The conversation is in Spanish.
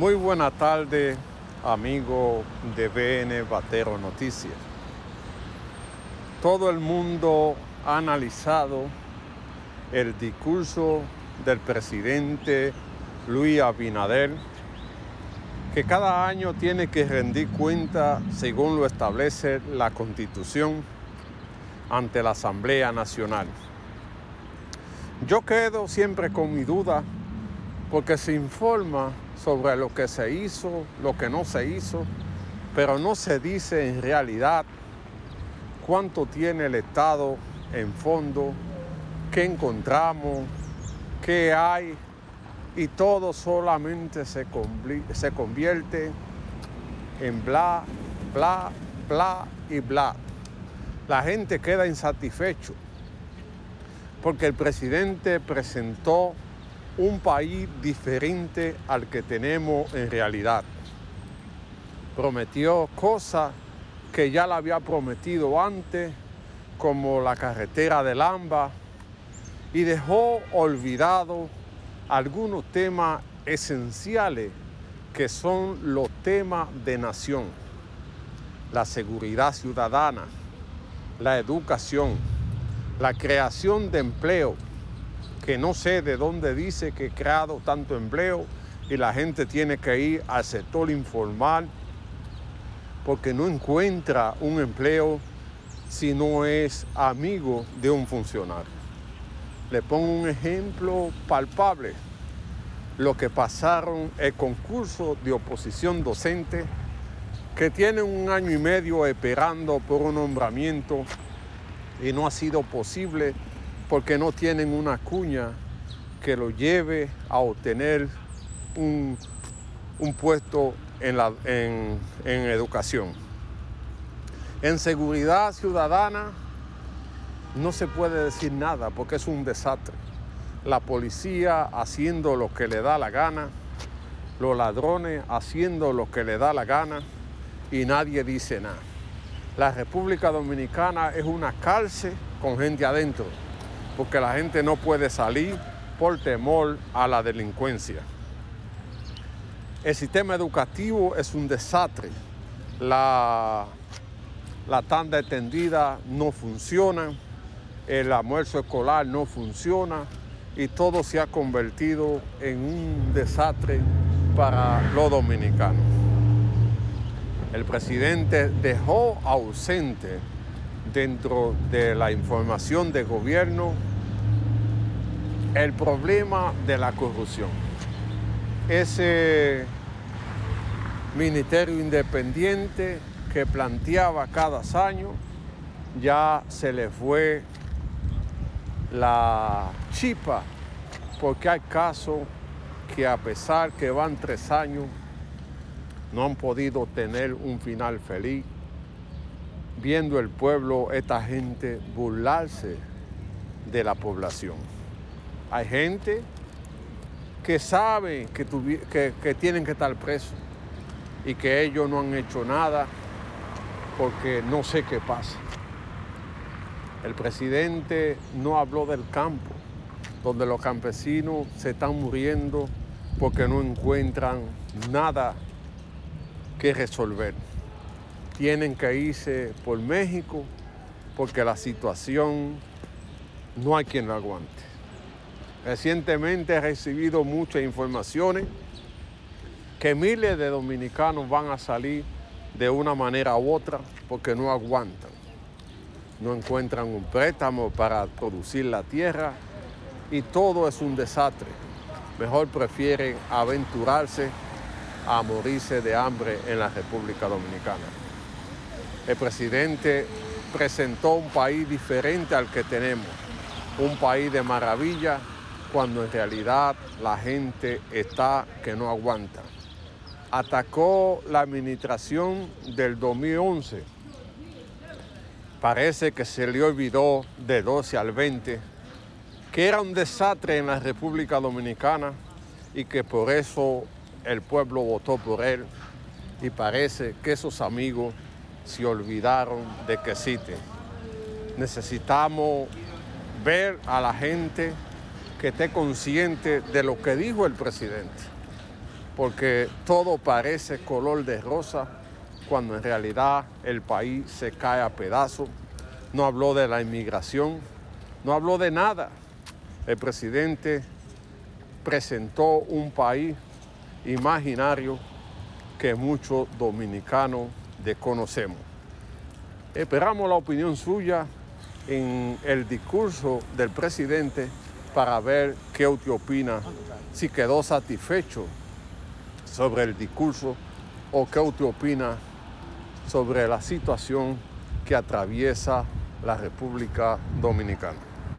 Muy buena tarde, amigo de BN Batero Noticias. Todo el mundo ha analizado el discurso del presidente Luis Abinader, que cada año tiene que rendir cuenta, según lo establece la Constitución, ante la Asamblea Nacional. Yo quedo siempre con mi duda porque se informa sobre lo que se hizo, lo que no se hizo, pero no se dice en realidad cuánto tiene el Estado en fondo, qué encontramos, qué hay, y todo solamente se, convierte en bla, bla, bla y bla. La gente queda insatisfecho porque el presidente presentó un país diferente al que tenemos en realidad. Prometió cosas que ya la había prometido antes, como la carretera del AMBA, y dejó olvidado algunos temas esenciales que son los temas de nación, la seguridad ciudadana, la educación, la creación de empleo, que no sé de dónde dice que he creado tanto empleo y la gente tiene que ir al sector informal porque no encuentra un empleo si no es amigo de un funcionario. Le pongo un ejemplo palpable. Lo que pasaron el concurso de oposición docente que tienen un año y medio esperando por un nombramiento y no ha sido posible porque no tienen una cuña que lo lleve a obtener un, puesto en, la, en, en educación. En seguridad ciudadana no se puede decir nada porque es un desastre. La policía haciendo lo que le da la gana, los ladrones haciendo lo que le da la gana y nadie dice nada. La República Dominicana es una cárcel con gente adentro, porque la gente no puede salir por temor a la delincuencia. El sistema educativo es un desastre. La, la tanda extendida no funciona el almuerzo escolar no funciona y todo se ha convertido en un desastre para los dominicanos. El presidente dejó ausente dentro de la información de gobierno el problema de la corrupción. Ese ministerio independiente que planteaba cada año ya se le fue la chipa, porque hay casos que a pesar que van tres años, no han podido tener un final feliz, viendo el pueblo, esta gente burlarse de la población. Hay gente que sabe que, tienen que estar presos y que ellos no han hecho nada porque no sé qué pasa. El presidente no habló del campo, donde los campesinos se están muriendo porque no encuentran nada que resolver. Tienen que irse por México porque la situación no hay quien la aguante. Recientemente he recibido muchas informaciones que miles de dominicanos van a salir de una manera u otra porque no aguantan no encuentran un préstamo para producir la tierra y todo es un desastre. Mejor prefieren aventurarse a morirse de hambre en la República Dominicana. El presidente presentó un país diferente al que tenemos, un país de maravilla, cuando en realidad la gente está que no aguanta. Atacó la administración del 2011 parece que se le olvidó de 12 al 20 que era un desastre en la República Dominicana y que por eso el pueblo votó por él y parece que esos amigos se olvidaron de que existe. Necesitamos ver a la gente que esté consciente de lo que dijo el presidente, porque todo parece color de rosa cuando en realidad el país se cae a pedazos. No habló de la inmigración, no habló de nada. El presidente presentó un país imaginario que muchos dominicanos desconocemos. Esperamos la opinión suya en el discurso del presidente para ver qué usted opina, si quedó satisfecho sobre el discurso o qué usted sobre la situación que atraviesa la República Dominicana.